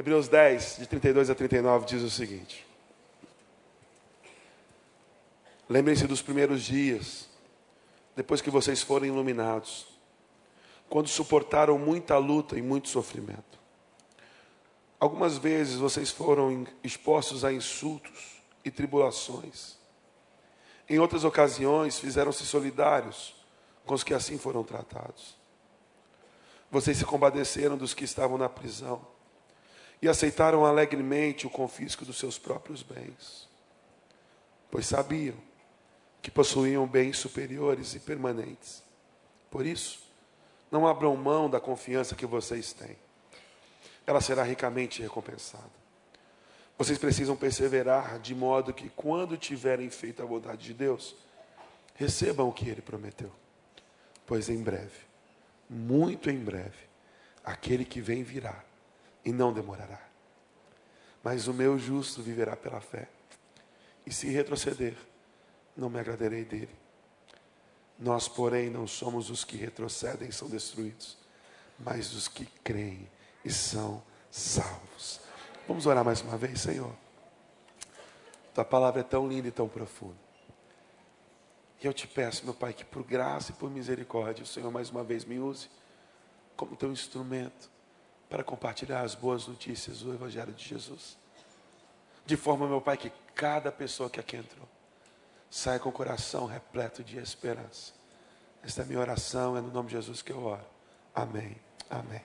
Hebreus 10, de 32 a 39, diz o seguinte: Lembrem-se dos primeiros dias, depois que vocês foram iluminados, quando suportaram muita luta e muito sofrimento. Algumas vezes vocês foram expostos a insultos e tribulações. Em outras ocasiões, fizeram-se solidários com os que assim foram tratados. Vocês se compadeceram dos que estavam na prisão e aceitaram alegremente o confisco dos seus próprios bens, pois sabiam que possuíam bens superiores e permanentes. Por isso, não abram mão da confiança que vocês têm. Ela será ricamente recompensada. Vocês precisam perseverar de modo que, quando tiverem feito a vontade de Deus, recebam o que Ele prometeu. Pois em breve, muito em breve, aquele que vem virá e não demorará. Mas o meu justo viverá pela fé. E se retroceder, não me agradarei dele. Nós, porém, não somos os que retrocedem e são destruídos, mas os que creem e são salvos. Vamos orar mais uma vez, Senhor. Tua palavra é tão linda e tão profunda. E eu te peço, meu Pai, que por graça e por misericórdia, o Senhor mais uma vez me use como teu instrumento para compartilhar as boas notícias do Evangelho de Jesus. De forma, meu Pai, que cada pessoa que aqui entrou saia com o coração repleto de esperança. Esta é a minha oração, é no nome de Jesus que eu oro. Amém. Amém.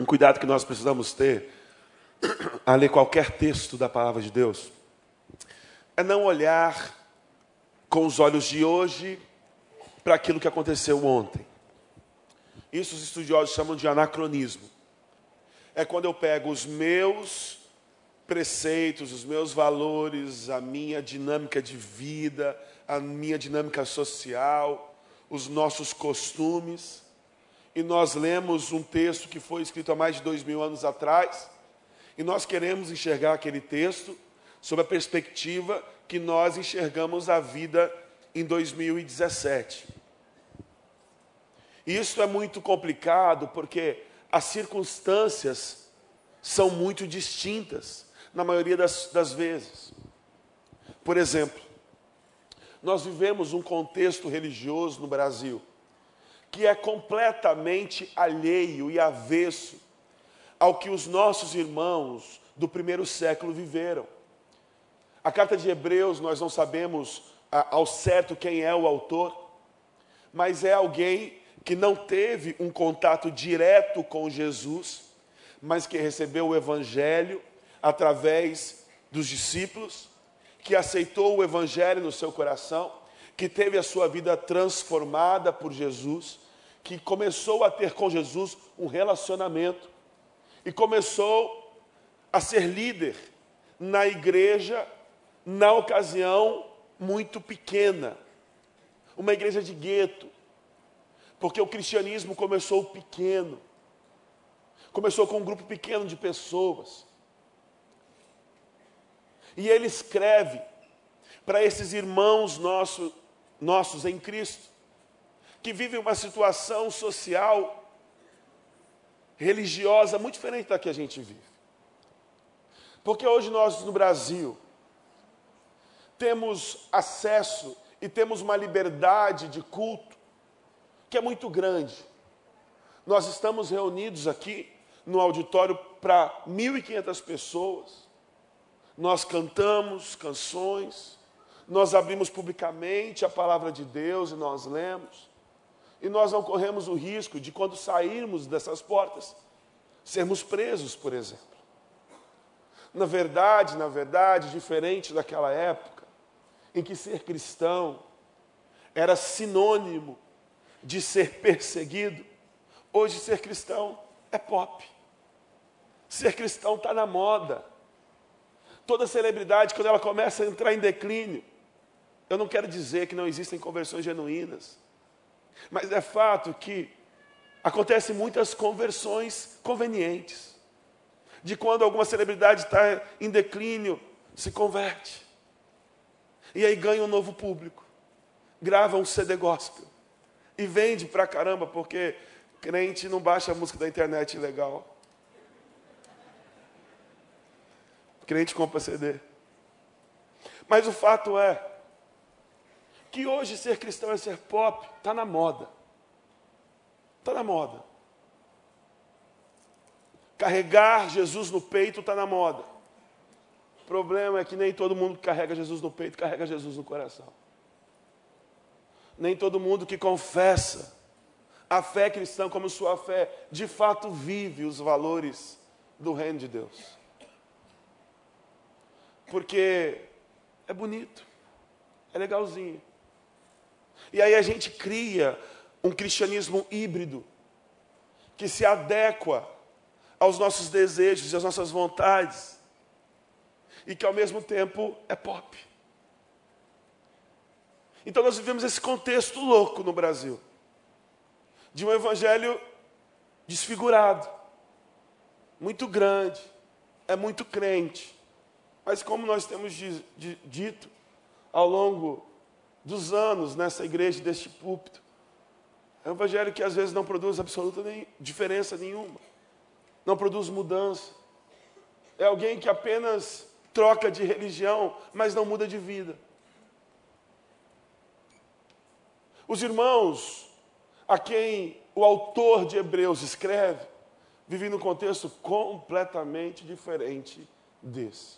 Um cuidado que nós precisamos ter a ler qualquer texto da palavra de Deus é não olhar com os olhos de hoje para aquilo que aconteceu ontem. Isso os estudiosos chamam de anacronismo. É quando eu pego os meus preceitos, os meus valores, a minha dinâmica de vida, a minha dinâmica social, os nossos costumes, e nós lemos um texto que foi escrito há mais de dois mil anos atrás, e nós queremos enxergar aquele texto sob a perspectiva que nós enxergamos a vida em 2017. Isso é muito complicado porque as circunstâncias são muito distintas, na maioria das, das vezes. Por exemplo, nós vivemos um contexto religioso no Brasil que é completamente alheio e avesso ao que os nossos irmãos do primeiro século viveram. A carta de Hebreus, nós não sabemos ao certo quem é o autor, mas é alguém que não teve um contato direto com Jesus, mas que recebeu o Evangelho através dos discípulos, que aceitou o Evangelho no seu coração, que teve a sua vida transformada por Jesus, que começou a ter com Jesus um relacionamento e começou a ser líder na igreja, na ocasião muito pequena, uma igreja de gueto, porque o cristianismo começou pequeno, começou com um grupo pequeno de pessoas. E ele escreve para esses irmãos nosso, nossos em Cristo, que vivem uma situação social, religiosa, muito diferente da que a gente vive. Porque hoje nós no Brasil temos acesso e temos uma liberdade de culto que é muito grande. Nós estamos reunidos aqui no auditório para 1.500 pessoas. Nós cantamos canções, nós abrimos publicamente a palavra de Deus e nós lemos. E nós não corremos o risco de, quando sairmos dessas portas, sermos presos, por exemplo. Na verdade, na verdade, diferente daquela época, em que ser cristão era sinônimo de ser perseguido, hoje ser cristão é pop. Ser cristão está na moda. Toda celebridade, quando ela começa a entrar em declínio, eu não quero dizer que não existem conversões genuínas, mas é fato que acontecem muitas conversões convenientes. De quando alguma celebridade está em declínio, se converte. E aí ganha um novo público. Grava um CD gospel e vende pra caramba, porque Crente não baixa a música da internet legal. Crente compra CD. Mas o fato é que hoje ser cristão é ser pop, está na moda. Está na moda. Carregar Jesus no peito está na moda. O problema é que nem todo mundo que carrega Jesus no peito carrega Jesus no coração. Nem todo mundo que confessa a fé cristã como sua fé, de fato vive os valores do reino de Deus. Porque é bonito, é legalzinho. E aí a gente cria um cristianismo híbrido que se adequa aos nossos desejos e às nossas vontades e que ao mesmo tempo é pop. Então nós vivemos esse contexto louco no Brasil de um evangelho desfigurado, muito grande, é muito crente, mas como nós temos dito ao longo dos anos nessa igreja, deste púlpito. É um evangelho que às vezes não produz absoluta nem, diferença nenhuma, não produz mudança. É alguém que apenas troca de religião, mas não muda de vida. Os irmãos a quem o autor de Hebreus escreve vivem num contexto completamente diferente desse.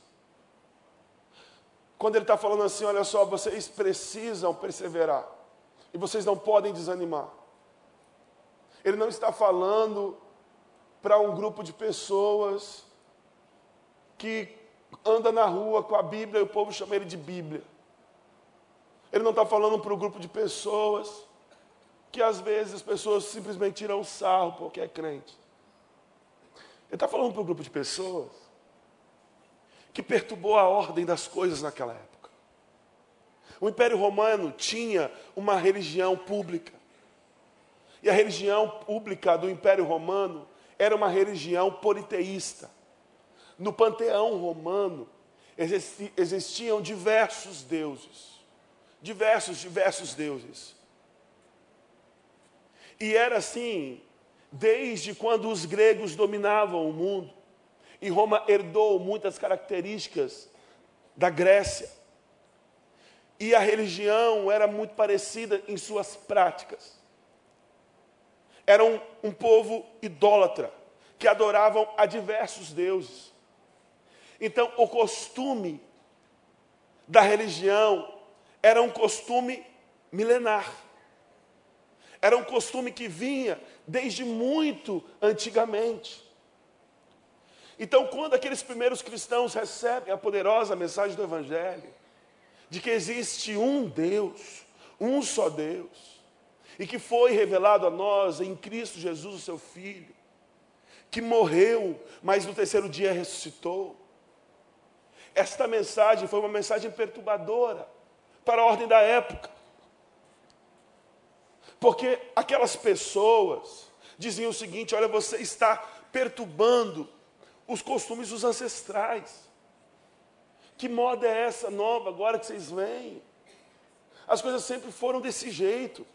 Quando ele está falando assim, olha só, vocês precisam perseverar. E vocês não podem desanimar. Ele não está falando para um grupo de pessoas que anda na rua com a Bíblia e o povo chama ele de Bíblia. Ele não está falando para um grupo de pessoas que às vezes as pessoas simplesmente tiram sarro porque é crente. Ele está falando para um grupo de pessoas que perturbou a ordem das coisas naquela época. O Império Romano tinha uma religião pública. E a religião pública do Império Romano era uma religião politeísta. No panteão romano existiam diversos deuses. Diversos, diversos deuses. E era assim desde quando os gregos dominavam o mundo. E Roma herdou muitas características da Grécia. E a religião era muito parecida em suas práticas. Era um, um povo idólatra, que adoravam a diversos deuses. Então, o costume da religião era um costume milenar. Era um costume que vinha desde muito antigamente. Então, quando aqueles primeiros cristãos recebem a poderosa mensagem do Evangelho, de que existe um Deus, um só Deus, e que foi revelado a nós em Cristo Jesus, o seu Filho, que morreu, mas no terceiro dia ressuscitou. Esta mensagem foi uma mensagem perturbadora para a ordem da época. Porque aquelas pessoas diziam o seguinte: olha, você está perturbando os costumes dos ancestrais. Que moda é essa nova agora que vocês vêm? As coisas sempre foram desse jeito.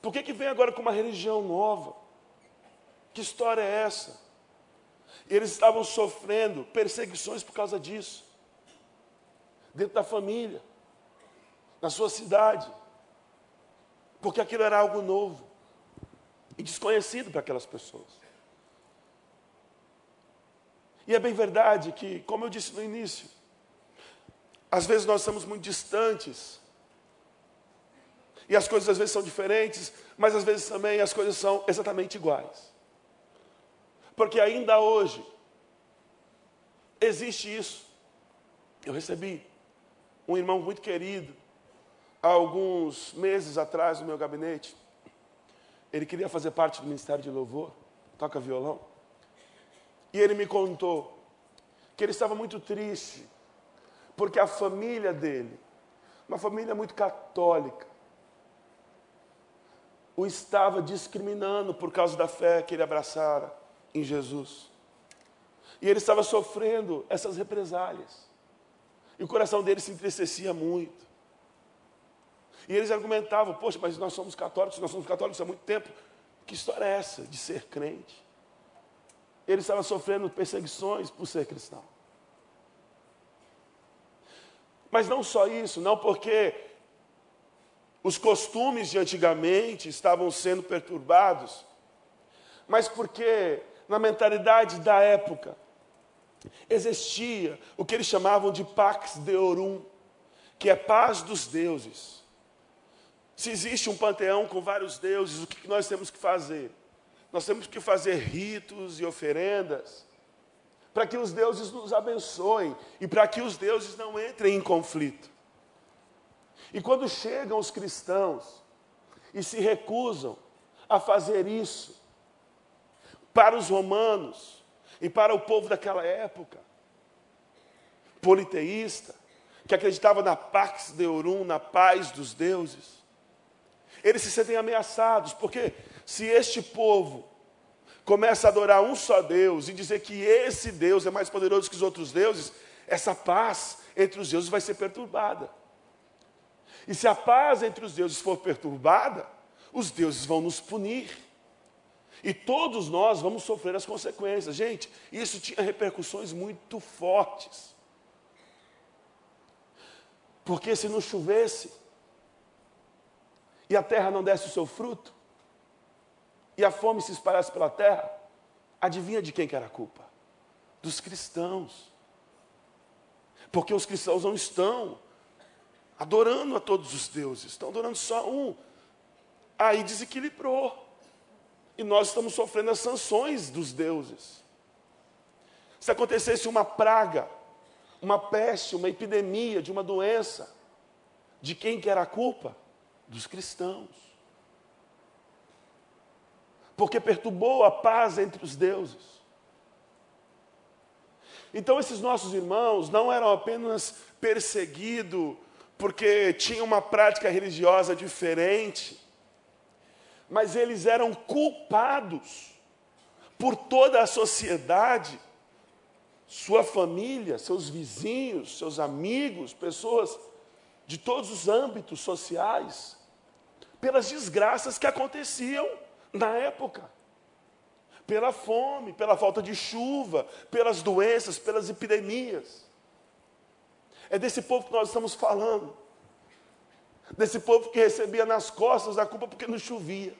Por que, que vem agora com uma religião nova? Que história é essa? E eles estavam sofrendo perseguições por causa disso. Dentro da família, na sua cidade. Porque aquilo era algo novo e desconhecido para aquelas pessoas. E é bem verdade que, como eu disse no início, às vezes nós estamos muito distantes. E as coisas às vezes são diferentes, mas às vezes também as coisas são exatamente iguais. Porque ainda hoje existe isso. Eu recebi um irmão muito querido há alguns meses atrás no meu gabinete. Ele queria fazer parte do Ministério de Louvor, toca violão. E ele me contou que ele estava muito triste, porque a família dele, uma família muito católica, o estava discriminando por causa da fé que ele abraçara em Jesus. E ele estava sofrendo essas represálias. E o coração dele se entristecia muito. E eles argumentavam: Poxa, mas nós somos católicos, nós somos católicos há muito tempo. Que história é essa de ser crente? Ele estava sofrendo perseguições por ser cristão. Mas não só isso, não porque os costumes de antigamente estavam sendo perturbados, mas porque na mentalidade da época existia o que eles chamavam de Pax Deorum, que é paz dos deuses. Se existe um panteão com vários deuses, o que nós temos que fazer? Nós temos que fazer ritos e oferendas para que os deuses nos abençoem e para que os deuses não entrem em conflito. E quando chegam os cristãos e se recusam a fazer isso, para os romanos e para o povo daquela época, politeísta, que acreditava na Pax Deorum, na paz dos deuses, eles se sentem ameaçados, porque se este povo começa a adorar um só Deus e dizer que esse Deus é mais poderoso que os outros deuses, essa paz entre os deuses vai ser perturbada. E se a paz entre os deuses for perturbada, os deuses vão nos punir. E todos nós vamos sofrer as consequências. Gente, isso tinha repercussões muito fortes. Porque se não chovesse, e a terra não desse o seu fruto, e a fome se espalhasse pela terra, adivinha de quem que era a culpa? Dos cristãos. Porque os cristãos não estão adorando a todos os deuses, estão adorando só um. Aí desequilibrou. E nós estamos sofrendo as sanções dos deuses. Se acontecesse uma praga, uma peste, uma epidemia de uma doença, de quem que era a culpa? Dos cristãos. Porque perturbou a paz entre os deuses. Então, esses nossos irmãos não eram apenas perseguidos porque tinham uma prática religiosa diferente, mas eles eram culpados por toda a sociedade, sua família, seus vizinhos, seus amigos, pessoas de todos os âmbitos sociais, pelas desgraças que aconteciam na época. Pela fome, pela falta de chuva, pelas doenças, pelas epidemias. É desse povo que nós estamos falando. Desse povo que recebia nas costas a culpa porque não chovia.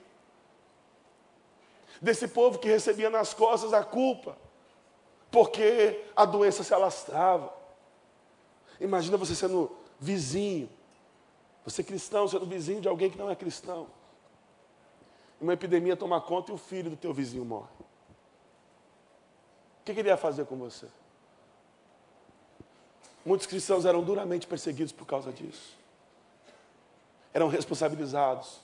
Desse povo que recebia nas costas a culpa porque a doença se alastrava. Imagina você sendo vizinho, você cristão sendo vizinho de alguém que não é cristão. Uma epidemia toma conta e o filho do teu vizinho morre. O que, que ele ia fazer com você? Muitos cristãos eram duramente perseguidos por causa disso. Eram responsabilizados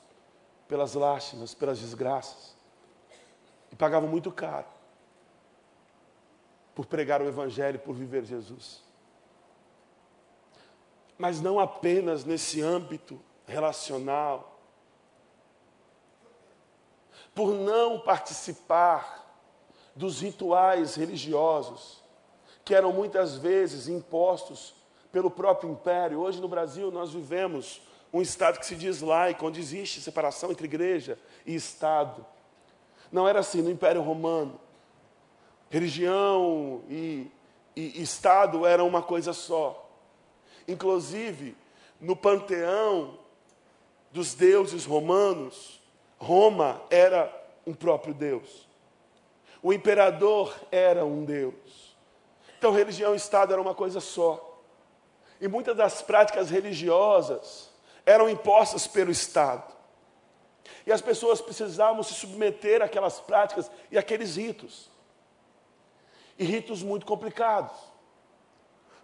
pelas lástimas, pelas desgraças. E pagavam muito caro por pregar o Evangelho, por viver Jesus. Mas não apenas nesse âmbito relacional. Por não participar dos rituais religiosos que eram muitas vezes impostos pelo próprio império. Hoje no Brasil nós vivemos um Estado que se diz laico, onde existe separação entre igreja e Estado. Não era assim no Império Romano. Religião e, e Estado eram uma coisa só. Inclusive, no panteão dos deuses romanos, Roma era um próprio Deus. O imperador era um Deus. Então, religião e Estado era uma coisa só. E muitas das práticas religiosas eram impostas pelo Estado. E as pessoas precisavam se submeter àquelas práticas e àqueles ritos. E ritos muito complicados.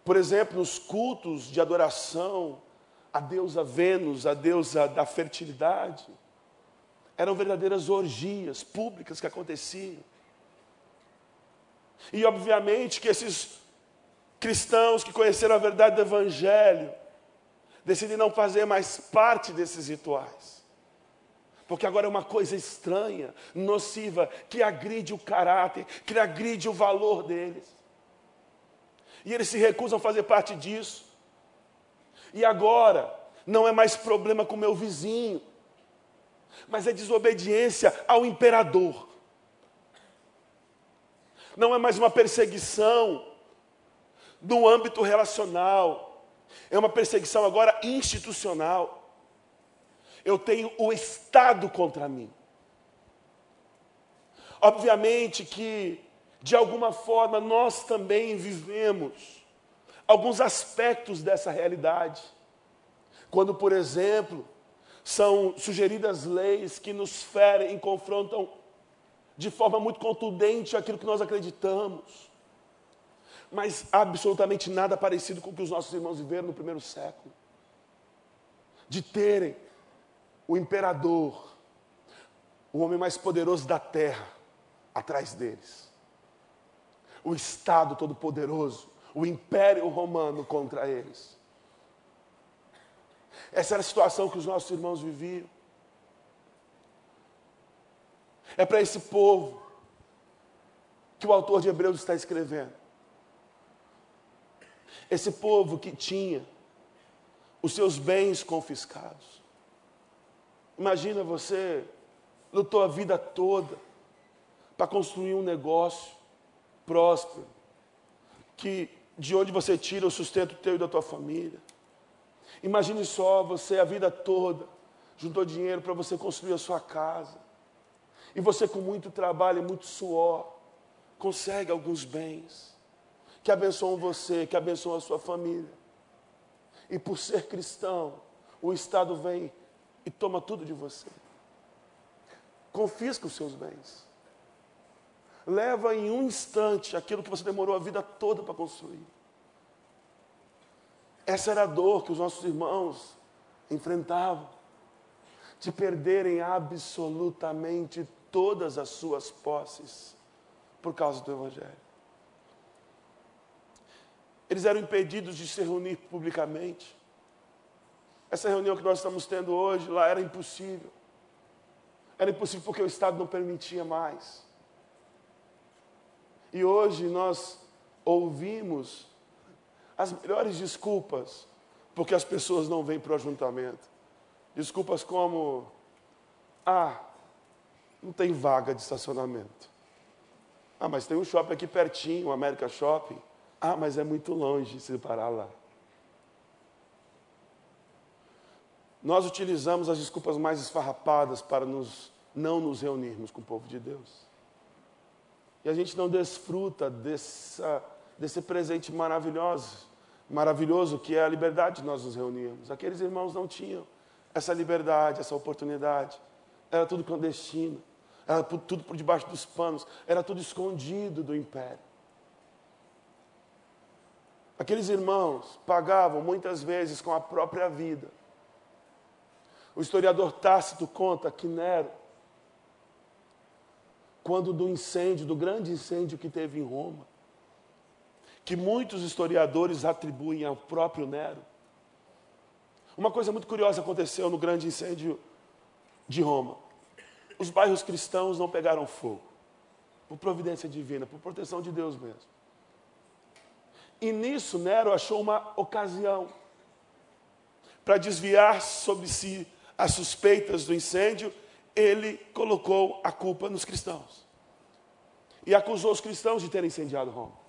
Por exemplo, nos cultos de adoração a deusa Vênus, a deusa da fertilidade, eram verdadeiras orgias públicas que aconteciam. E obviamente que esses cristãos que conheceram a verdade do Evangelho decidem não fazer mais parte desses rituais. Porque agora é uma coisa estranha, nociva, que agride o caráter, que agride o valor deles. E eles se recusam a fazer parte disso. E agora, não é mais problema com o meu vizinho. mas é desobediência ao imperador. Não é mais uma perseguição no âmbito relacional, é uma perseguição agora institucional. Eu tenho o Estado contra mim. Obviamente que, de alguma forma, nós também vivemos alguns aspectos dessa realidade. Quando, por exemplo, são sugeridas leis que nos ferem e confrontam de forma muito contundente aquilo que nós acreditamos. Mas absolutamente nada parecido com o que os nossos irmãos viveram no primeiro século. De terem o imperador, o homem mais poderoso da terra, atrás deles. O Estado todo-poderoso, o Império Romano contra eles. Essa era a situação que os nossos irmãos viviam. É para esse povo que o autor de Hebreus está escrevendo. Esse povo que tinha os seus bens confiscados. Imagina você lutou a vida toda para construir um negócio próspero, que de onde você tira o sustento teu e da tua família. Imagine só você a vida toda juntou dinheiro para você construir a sua casa. E você com muito trabalho e muito suor consegue alguns bens que abençoam você, que abençoam a sua família. E por ser cristão, o Estado vem e toma tudo de você. Confisca os seus bens. Leva em um instante aquilo que você demorou a vida toda para construir. Essa era a dor que os nossos irmãos enfrentavam, de perderem absolutamente todas as suas posses por causa do Evangelho. Eles eram impedidos de se reunir publicamente. Essa reunião que nós estamos tendo hoje lá era impossível. Era impossível porque o Estado não permitia mais. E hoje nós ouvimos as melhores desculpas porque as pessoas não vêm para o ajuntamento. Desculpas como: ah, não tem vaga de estacionamento. Ah, mas tem um shopping aqui pertinho, o América Shopping. Ah, mas é muito longe se parar lá. Nós utilizamos as desculpas mais esfarrapadas para nos, não nos reunirmos com o povo de Deus. E a gente não desfruta dessa, desse presente maravilhoso, maravilhoso que é a liberdade de nós nos reunirmos. Aqueles irmãos não tinham essa liberdade, essa oportunidade. Era tudo clandestino era tudo por debaixo dos panos, era tudo escondido do império. Aqueles irmãos pagavam muitas vezes com a própria vida. O historiador Tácito conta que Nero, quando do incêndio, do grande incêndio que teve em Roma, que muitos historiadores atribuem ao próprio Nero. Uma coisa muito curiosa aconteceu no grande incêndio de Roma os bairros cristãos não pegaram fogo. Por providência divina, por proteção de Deus mesmo. E nisso Nero achou uma ocasião para desviar sobre si as suspeitas do incêndio, ele colocou a culpa nos cristãos. E acusou os cristãos de terem incendiado Roma.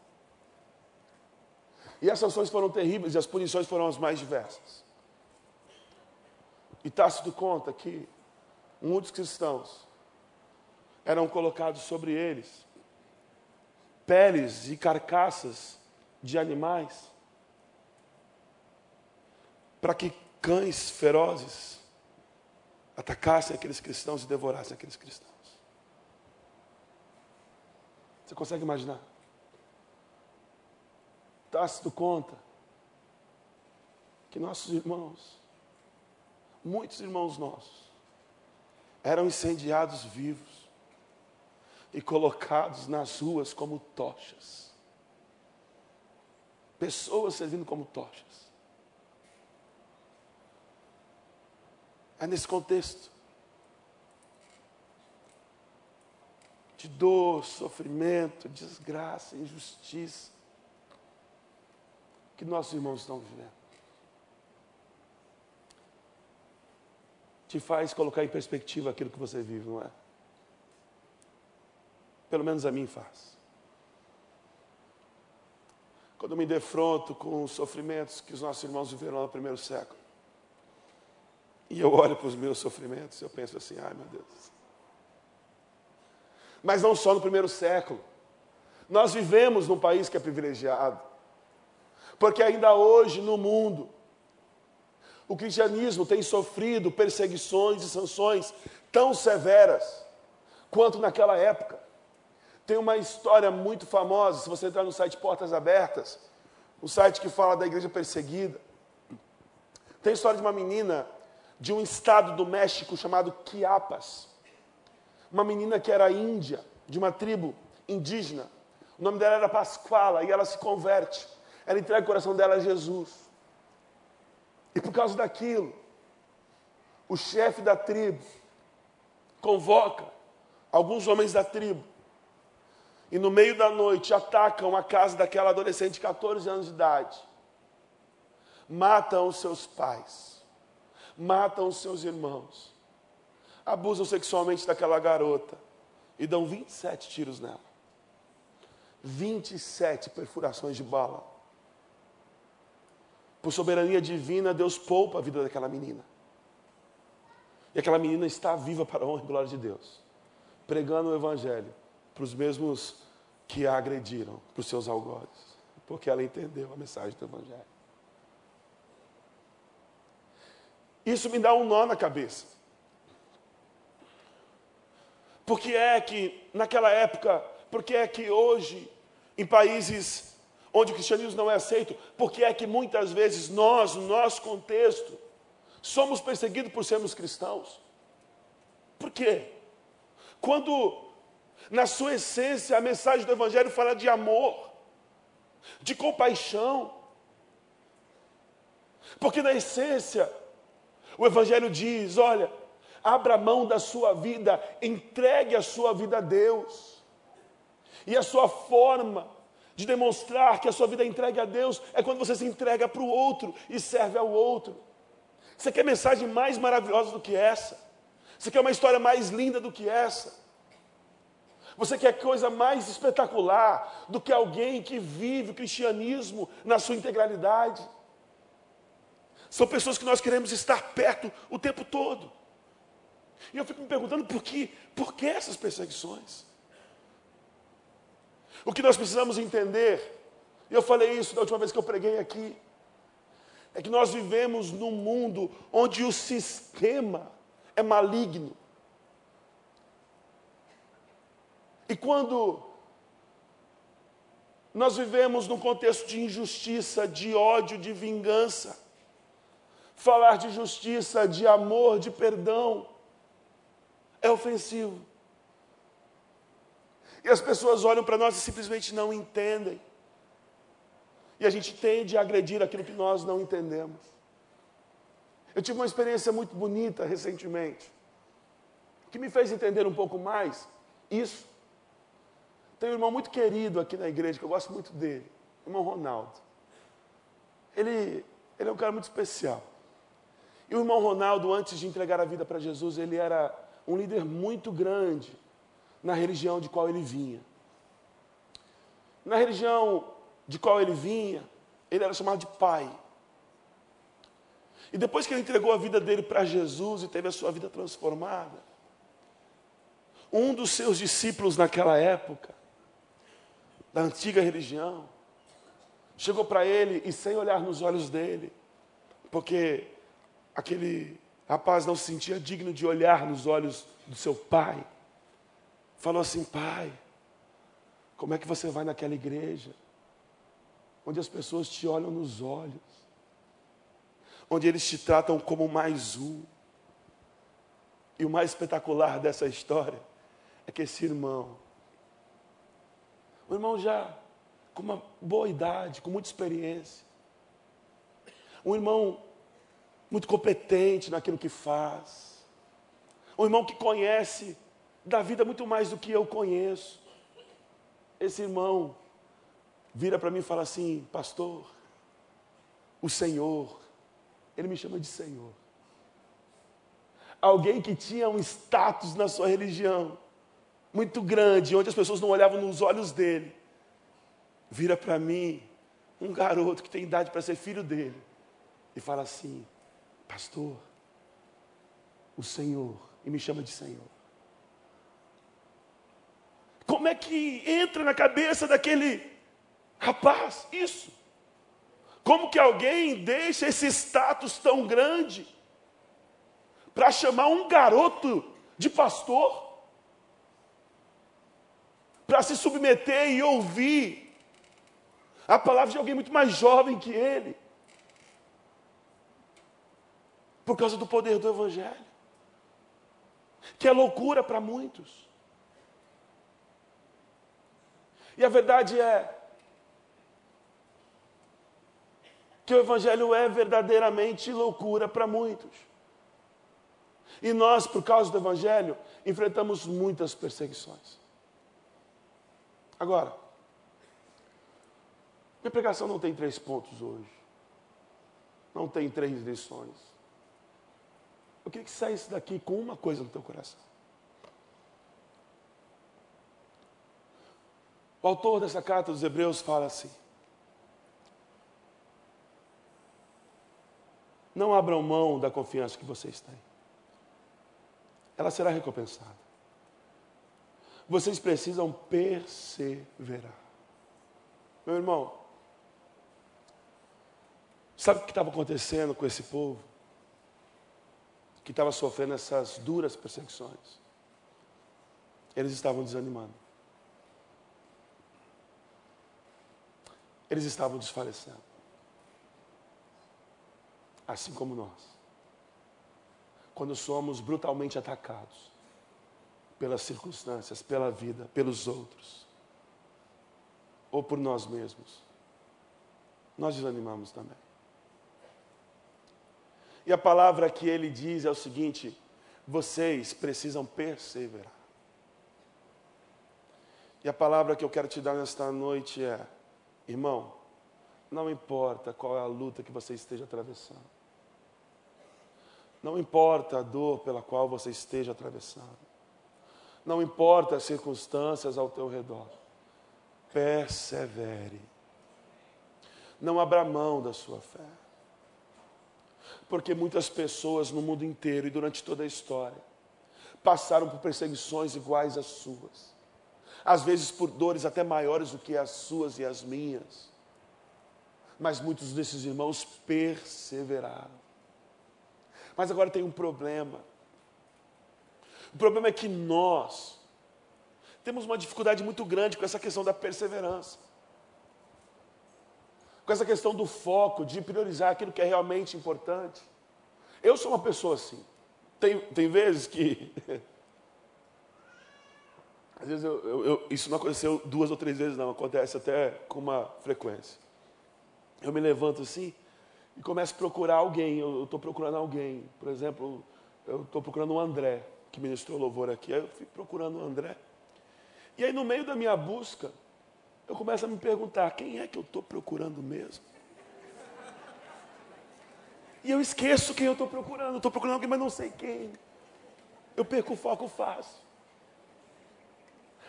E as sanções foram terríveis e as punições foram as mais diversas. E Tácito conta que muitos cristãos eram colocados sobre eles peles e carcaças de animais para que cães ferozes atacassem aqueles cristãos e devorassem aqueles cristãos. Você consegue imaginar? Tácito conta que nossos irmãos, muitos irmãos nossos, eram incendiados vivos e colocados nas ruas como tochas. Pessoas servindo como tochas. É nesse contexto de dor, sofrimento, desgraça, injustiça que nossos irmãos estão vivendo. te faz colocar em perspectiva aquilo que você vive, não é? Pelo menos a mim faz. Quando me defronto com os sofrimentos que os nossos irmãos viveram no primeiro século, e eu olho para os meus sofrimentos, eu penso assim: ai meu Deus. Mas não só no primeiro século. Nós vivemos num país que é privilegiado. Porque ainda hoje no mundo, o cristianismo tem sofrido perseguições e sanções tão severas quanto naquela época. Tem uma história muito famosa, se você entrar no site Portas Abertas, o site que fala da igreja perseguida. Tem a história de uma menina de um estado do México chamado Chiapas. Uma menina que era índia, de uma tribo indígena. O nome dela era Pasquala e ela se converte. Ela entrega o coração dela a Jesus. E por causa daquilo, o chefe da tribo convoca alguns homens da tribo e no meio da noite atacam a casa daquela adolescente de 14 anos de idade. Matam os seus pais, matam os seus irmãos, abusam sexualmente daquela garota e dão 27 tiros nela. 27 perfurações de bala. Por soberania divina, Deus poupa a vida daquela menina. E aquela menina está viva para a honra e glória de Deus, pregando o Evangelho para os mesmos que a agrediram, para os seus algozes, porque ela entendeu a mensagem do Evangelho. Isso me dá um nó na cabeça. Porque é que, naquela época, porque é que hoje, em países onde o cristianismo não é aceito, porque é que muitas vezes nós, no nosso contexto, somos perseguidos por sermos cristãos. Por quê? Quando, na sua essência, a mensagem do Evangelho fala de amor, de compaixão. Porque, na essência, o Evangelho diz: olha, abra mão da sua vida, entregue a sua vida a Deus. E a sua forma de demonstrar que a sua vida é entregue a Deus, é quando você se entrega para o outro e serve ao outro. Você quer mensagem mais maravilhosa do que essa? Você quer uma história mais linda do que essa? Você quer coisa mais espetacular do que alguém que vive o cristianismo na sua integralidade? São pessoas que nós queremos estar perto o tempo todo. E eu fico me perguntando por que, por que essas perseguições? O que nós precisamos entender, e eu falei isso da última vez que eu preguei aqui, é que nós vivemos num mundo onde o sistema é maligno. E quando nós vivemos num contexto de injustiça, de ódio, de vingança, falar de justiça, de amor, de perdão, é ofensivo. E as pessoas olham para nós e simplesmente não entendem. E a gente tende a agredir aquilo que nós não entendemos. Eu tive uma experiência muito bonita recentemente, que me fez entender um pouco mais isso. Tem um irmão muito querido aqui na igreja, que eu gosto muito dele, o irmão Ronaldo. Ele, ele é um cara muito especial. E o irmão Ronaldo, antes de entregar a vida para Jesus, ele era um líder muito grande na religião de qual ele vinha. Na religião de qual ele vinha, ele era chamado de pai. E depois que ele entregou a vida dele para Jesus e teve a sua vida transformada, um dos seus discípulos naquela época, da antiga religião, chegou para ele e sem olhar nos olhos dele, porque aquele rapaz não se sentia digno de olhar nos olhos do seu pai, falou assim: Pai, como é que você vai naquela igreja? Onde as pessoas te olham nos olhos, onde eles te tratam como mais um. E o mais espetacular dessa história é que esse irmão, um irmão já com uma boa idade, com muita experiência, um irmão muito competente naquilo que faz, um irmão que conhece da vida muito mais do que eu conheço. Esse irmão vira para mim e fala assim: Pastor, o Senhor, ele me chama de Senhor, alguém que tinha um status na sua religião muito grande, onde as pessoas não olhavam nos olhos dele, vira para mim um garoto que tem idade para ser filho dele e fala assim: Pastor, o Senhor, e me chama de Senhor. Como é que entra na cabeça daquele rapaz isso? Como que alguém deixa esse status tão grande para chamar um garoto de pastor? Para se submeter e ouvir a palavra de alguém muito mais jovem que ele? Por causa do poder do Evangelho, que é loucura para muitos. E a verdade é que o Evangelho é verdadeiramente loucura para muitos. E nós, por causa do Evangelho, enfrentamos muitas perseguições. Agora, minha pregação não tem três pontos hoje. Não tem três lições. Eu queria que saísse daqui com uma coisa no teu coração. O autor dessa carta dos Hebreus fala assim: Não abram mão da confiança que vocês têm. Ela será recompensada. Vocês precisam perseverar. Meu irmão, sabe o que estava acontecendo com esse povo? Que estava sofrendo essas duras perseguições. Eles estavam desanimando. Eles estavam desfalecendo. Assim como nós. Quando somos brutalmente atacados pelas circunstâncias, pela vida, pelos outros, ou por nós mesmos, nós desanimamos também. E a palavra que ele diz é o seguinte: vocês precisam perseverar. E a palavra que eu quero te dar nesta noite é: Irmão, não importa qual é a luta que você esteja atravessando. Não importa a dor pela qual você esteja atravessando. Não importa as circunstâncias ao teu redor. Persevere. Não abra mão da sua fé. Porque muitas pessoas no mundo inteiro e durante toda a história passaram por perseguições iguais às suas às vezes por dores até maiores do que as suas e as minhas. Mas muitos desses irmãos perseveraram. Mas agora tem um problema. O problema é que nós temos uma dificuldade muito grande com essa questão da perseverança. Com essa questão do foco, de priorizar aquilo que é realmente importante. Eu sou uma pessoa assim. Tem, tem vezes que Às vezes eu, eu, eu, isso não aconteceu duas ou três vezes, não, acontece até com uma frequência. Eu me levanto assim e começo a procurar alguém, eu estou procurando alguém. Por exemplo, eu estou procurando o André, que ministrou louvor aqui. Aí eu fui procurando o André. E aí no meio da minha busca, eu começo a me perguntar, quem é que eu estou procurando mesmo? E eu esqueço quem eu estou procurando. Estou procurando alguém, mas não sei quem. Eu perco o foco fácil.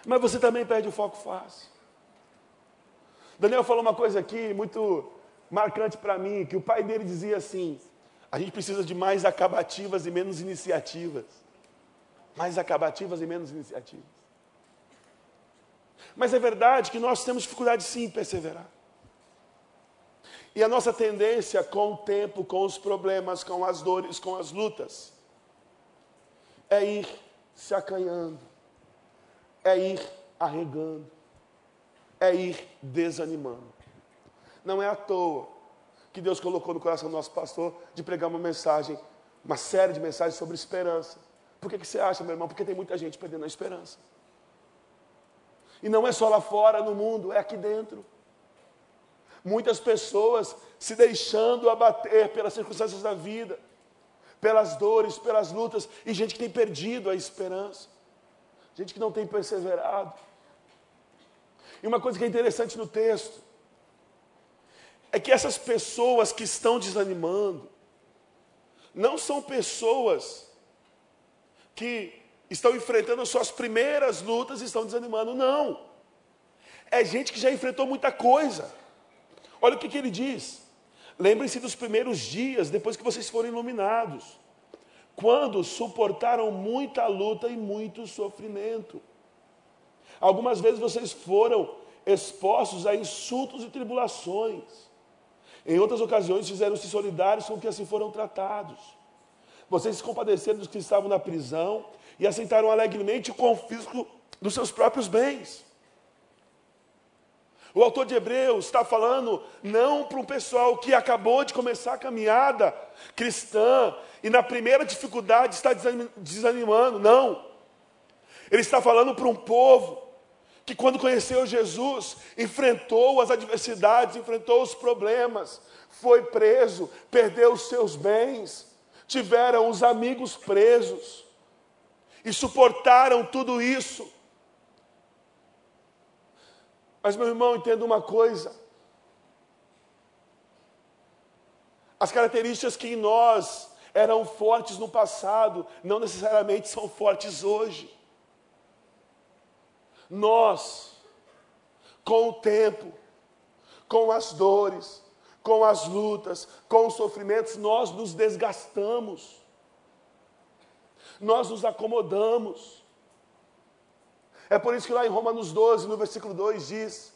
Mas você também perde o foco fácil. Daniel falou uma coisa aqui muito marcante para mim, que o pai dele dizia assim: a gente precisa de mais acabativas e menos iniciativas. Mais acabativas e menos iniciativas. Mas é verdade que nós temos dificuldade sim em perseverar. E a nossa tendência com o tempo, com os problemas, com as dores, com as lutas, é ir se acanhando é ir arregando, é ir desanimando. Não é à toa que Deus colocou no coração do nosso pastor de pregar uma mensagem, uma série de mensagens sobre esperança. Por que, que você acha, meu irmão? Porque tem muita gente perdendo a esperança. E não é só lá fora no mundo, é aqui dentro. Muitas pessoas se deixando abater pelas circunstâncias da vida, pelas dores, pelas lutas, e gente que tem perdido a esperança gente que não tem perseverado. E uma coisa que é interessante no texto é que essas pessoas que estão desanimando não são pessoas que estão enfrentando suas primeiras lutas e estão desanimando. Não. É gente que já enfrentou muita coisa. Olha o que, que ele diz. Lembrem-se dos primeiros dias, depois que vocês foram iluminados, quando suportaram muita luta e muito sofrimento. Algumas vezes vocês foram expostos a insultos e tribulações. Em outras ocasiões fizeram-se solidários com que assim foram tratados. Vocês se compadeceram dos que estavam na prisão e aceitaram alegremente o confisco dos seus próprios bens. O autor de Hebreus está falando não para um pessoal que acabou de começar a caminhada cristã e na primeira dificuldade está desanimando, não. Ele está falando para um povo que, quando conheceu Jesus, enfrentou as adversidades, enfrentou os problemas, foi preso, perdeu os seus bens, tiveram os amigos presos e suportaram tudo isso. Mas, meu irmão, entenda uma coisa. As características que em nós eram fortes no passado, não necessariamente são fortes hoje. Nós, com o tempo, com as dores, com as lutas, com os sofrimentos, nós nos desgastamos, nós nos acomodamos. É por isso que lá em Romanos 12, no versículo 2 diz: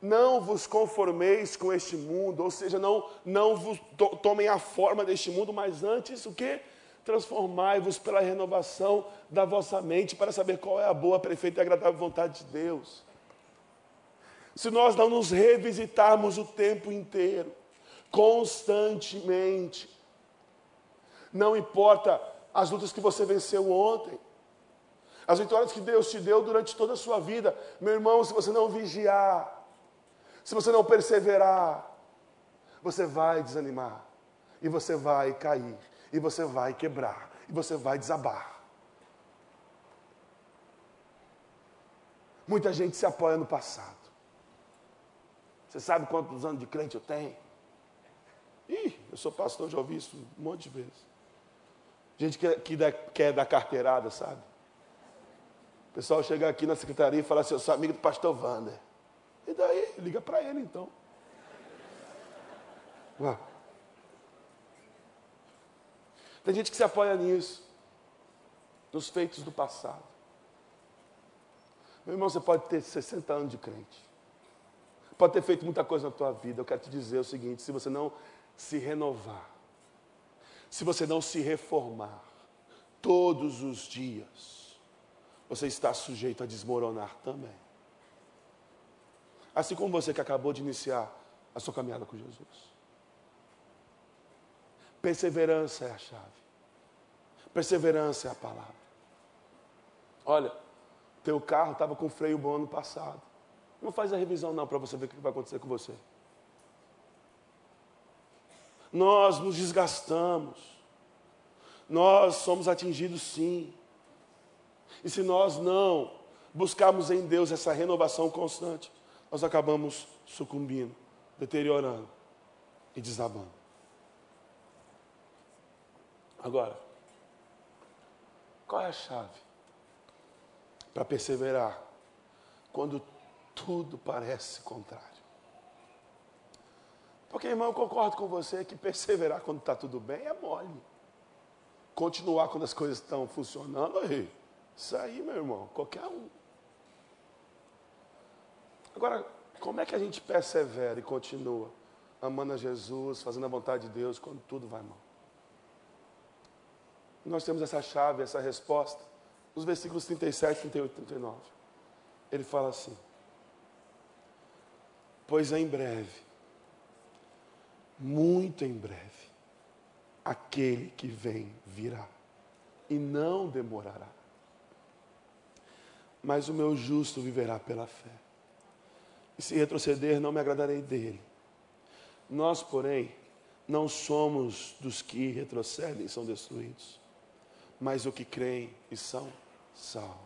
Não vos conformeis com este mundo, ou seja, não, não vos to tomem a forma deste mundo, mas antes o que? Transformai-vos pela renovação da vossa mente para saber qual é a boa, perfeita e agradável vontade de Deus se nós não nos revisitarmos o tempo inteiro, constantemente, não importa as lutas que você venceu ontem, as vitórias que Deus te deu durante toda a sua vida, meu irmão, se você não vigiar, se você não perseverar, você vai desanimar, e você vai cair, e você vai quebrar, e você vai desabar. Muita gente se apoia no passado. Você sabe quantos anos de crente eu tenho? Ih, eu sou pastor, já ouvi isso um monte de vezes. Gente que, que dá, quer dar carteirada, sabe? O pessoal chega aqui na secretaria e fala assim, eu sou amigo do pastor Wander. E daí? Liga para ele então. Ué. Tem gente que se apoia nisso, nos feitos do passado. Meu irmão, você pode ter 60 anos de crente pode ter feito muita coisa na tua vida. Eu quero te dizer o seguinte: se você não se renovar, se você não se reformar todos os dias, você está sujeito a desmoronar também. Assim como você que acabou de iniciar a sua caminhada com Jesus. Perseverança é a chave. Perseverança é a palavra. Olha, teu carro estava com freio bom ano passado. Não faz a revisão não para você ver o que vai acontecer com você. Nós nos desgastamos. Nós somos atingidos sim. E se nós não buscarmos em Deus essa renovação constante, nós acabamos sucumbindo, deteriorando e desabando. Agora, qual é a chave para perseverar quando tudo parece contrário. Porque, irmão, eu concordo com você que perseverar quando está tudo bem é mole. Continuar quando as coisas estão funcionando, aí, isso aí, meu irmão, qualquer um. Agora, como é que a gente persevera e continua amando a Jesus, fazendo a vontade de Deus quando tudo vai mal? Nós temos essa chave, essa resposta, nos versículos 37, 38 e 39. Ele fala assim: Pois em breve, muito em breve, aquele que vem virá e não demorará. Mas o meu justo viverá pela fé. E se retroceder, não me agradarei dele. Nós, porém, não somos dos que retrocedem e são destruídos, mas os que creem e são salvos.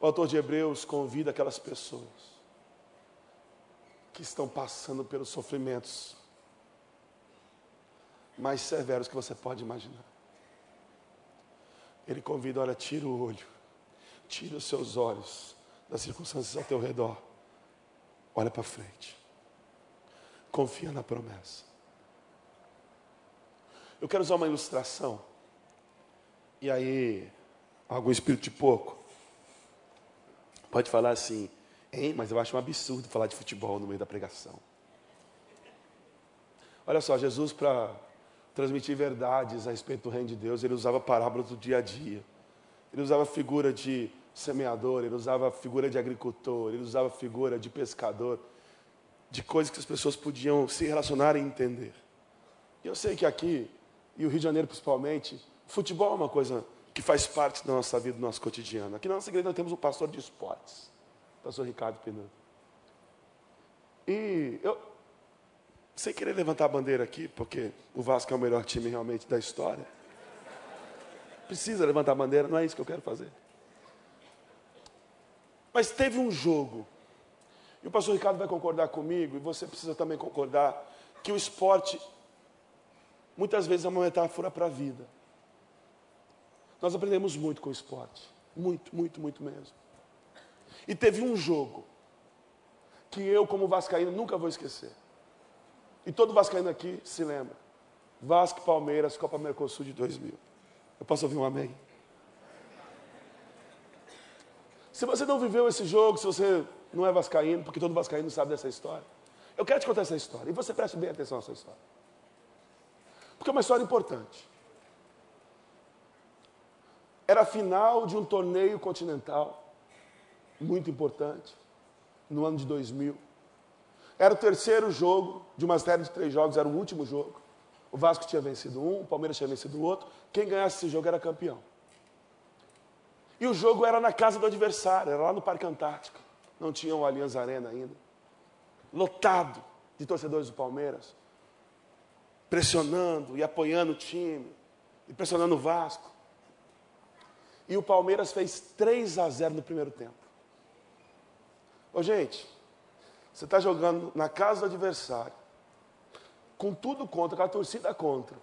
O autor de Hebreus convida aquelas pessoas que estão passando pelos sofrimentos mais severos que você pode imaginar. Ele convida, olha, tira o olho, tira os seus olhos das circunstâncias ao teu redor. Olha para frente. Confia na promessa. Eu quero usar uma ilustração. E aí, algum espírito de pouco pode falar assim, hein, mas eu acho um absurdo falar de futebol no meio da pregação. Olha só, Jesus, para transmitir verdades a respeito do reino de Deus, ele usava parábolas do dia a dia. Ele usava figura de semeador, ele usava figura de agricultor, ele usava figura de pescador, de coisas que as pessoas podiam se relacionar e entender. E eu sei que aqui, e o Rio de Janeiro principalmente, futebol é uma coisa que faz parte da nossa vida, do nosso cotidiano. Aqui na nossa igreja nós temos um pastor de esportes, pastor Ricardo Pinuto. E eu, sem querer levantar a bandeira aqui, porque o Vasco é o melhor time realmente da história. Precisa levantar a bandeira, não é isso que eu quero fazer. Mas teve um jogo, e o pastor Ricardo vai concordar comigo, e você precisa também concordar, que o esporte muitas vezes é uma metáfora para a vida. Nós aprendemos muito com o esporte, muito, muito, muito mesmo. E teve um jogo que eu, como vascaíno, nunca vou esquecer. E todo vascaíno aqui se lembra. Vasco Palmeiras, Copa Mercosul de 2000. Eu posso ouvir um amém? Se você não viveu esse jogo, se você não é vascaíno, porque todo vascaíno sabe dessa história, eu quero te contar essa história. E você preste bem atenção nessa história. Porque é uma história importante. Era a final de um torneio continental, muito importante, no ano de 2000. Era o terceiro jogo de uma série de três jogos, era o último jogo. O Vasco tinha vencido um, o Palmeiras tinha vencido o outro. Quem ganhasse esse jogo era campeão. E o jogo era na casa do adversário, era lá no Parque Antártico. Não tinha o Allianz Arena ainda. Lotado de torcedores do Palmeiras. Pressionando e apoiando o time. E pressionando o Vasco. E o Palmeiras fez 3 a 0 no primeiro tempo. Ô, gente, você está jogando na casa do adversário, com tudo contra, com a torcida contra.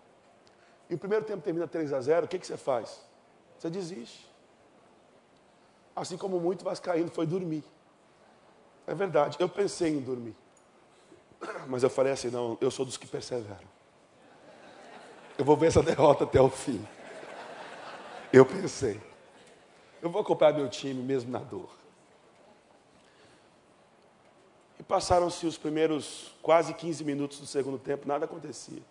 E o primeiro tempo termina 3 a 0, o que, que você faz? Você desiste. Assim como muito vascaíno foi dormir. É verdade, eu pensei em dormir. Mas eu falei assim, não, eu sou dos que perseveram. Eu vou ver essa derrota até o fim. Eu pensei. Eu vou acompanhar meu time mesmo na dor. E passaram-se os primeiros quase 15 minutos do segundo tempo, nada acontecia.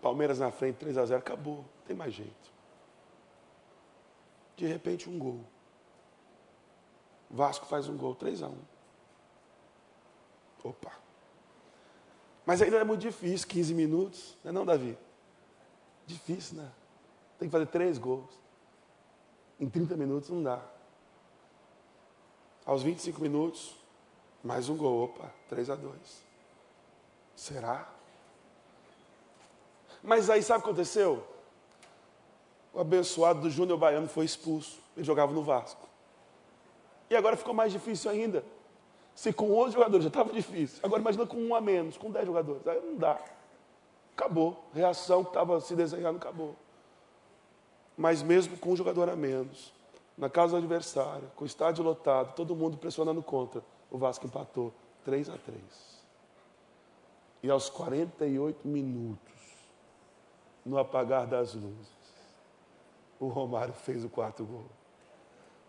Palmeiras na frente, 3 a 0, acabou, não tem mais jeito. De repente, um gol. Vasco faz um gol, 3 a 1. Opa. Mas ainda é muito difícil, 15 minutos, não é não, Davi? Difícil, né? Tem que fazer três gols. Em 30 minutos não dá. Aos 25 minutos, mais um gol. Opa, 3 a 2. Será? Mas aí sabe o que aconteceu? o abençoado do Júnior Baiano foi expulso. Ele jogava no Vasco. E agora ficou mais difícil ainda. Se com 11 jogadores já estava difícil, agora imagina com um a menos, com 10 jogadores. Aí não dá. Acabou. Reação que estava se desenhando acabou. Mas mesmo com um jogador a menos, na casa do adversário, com o estádio lotado, todo mundo pressionando contra, o Vasco empatou 3 a 3. E aos 48 minutos, no apagar das luzes, o Romário fez o quarto gol.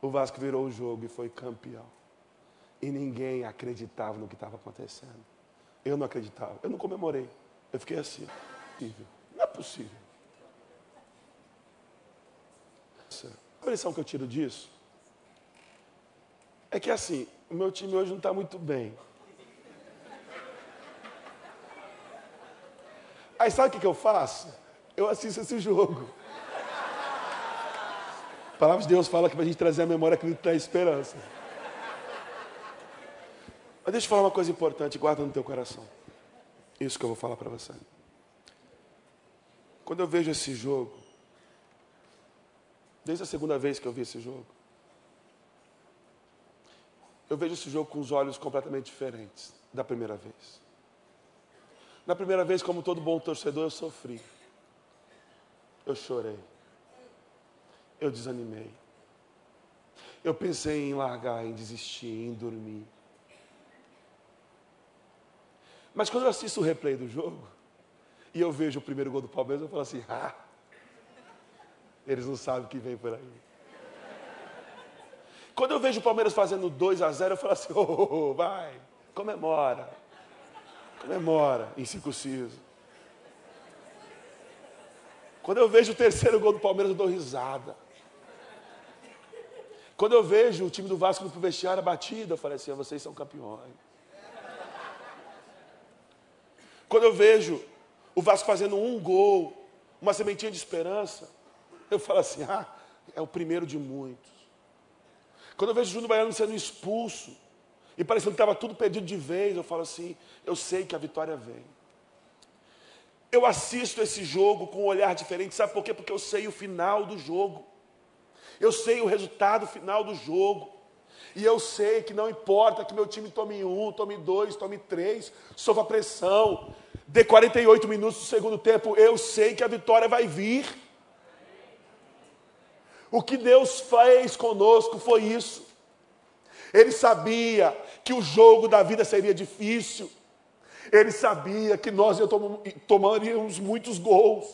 O Vasco virou o jogo e foi campeão. E ninguém acreditava no que estava acontecendo. Eu não acreditava. Eu não comemorei. Eu fiquei assim. Não é possível. A lição que eu tiro disso é que assim, o meu time hoje não está muito bem. Aí sabe o que eu faço? Eu assisto esse jogo. A palavra de Deus fala que para a gente trazer a memória aquilo que traz esperança. Mas deixa eu falar uma coisa importante, guarda no teu coração. Isso que eu vou falar para você. Quando eu vejo esse jogo, desde a segunda vez que eu vi esse jogo, eu vejo esse jogo com os olhos completamente diferentes da primeira vez. Na primeira vez, como todo bom torcedor, eu sofri. Eu chorei. eu desanimei. Eu pensei em largar, em desistir, em dormir. Mas quando eu assisto o replay do jogo, e eu vejo o primeiro gol do Palmeiras, eu falo assim, ah, eles não sabem o que vem por aí. Quando eu vejo o Palmeiras fazendo 2 a 0, eu falo assim, oh, vai, comemora. Comemora, incircunciso. Quando eu vejo o terceiro gol do Palmeiras, eu dou risada. Quando eu vejo o time do Vasco no vestiário batido, eu falo assim, vocês são campeões. Quando eu vejo o Vasco fazendo um gol, uma sementinha de esperança, eu falo assim, ah, é o primeiro de muitos. Quando eu vejo o Júnior Baiano sendo expulso, e parecendo que estava tudo perdido de vez, eu falo assim, eu sei que a vitória vem. Eu assisto esse jogo com um olhar diferente, sabe por quê? Porque eu sei o final do jogo. Eu sei o resultado final do jogo. E eu sei que não importa que meu time tome um, tome dois, tome três, sofra pressão, dê 48 minutos do segundo tempo, eu sei que a vitória vai vir. O que Deus fez conosco foi isso. Ele sabia que o jogo da vida seria difícil. Ele sabia que nós tomaríamos muitos gols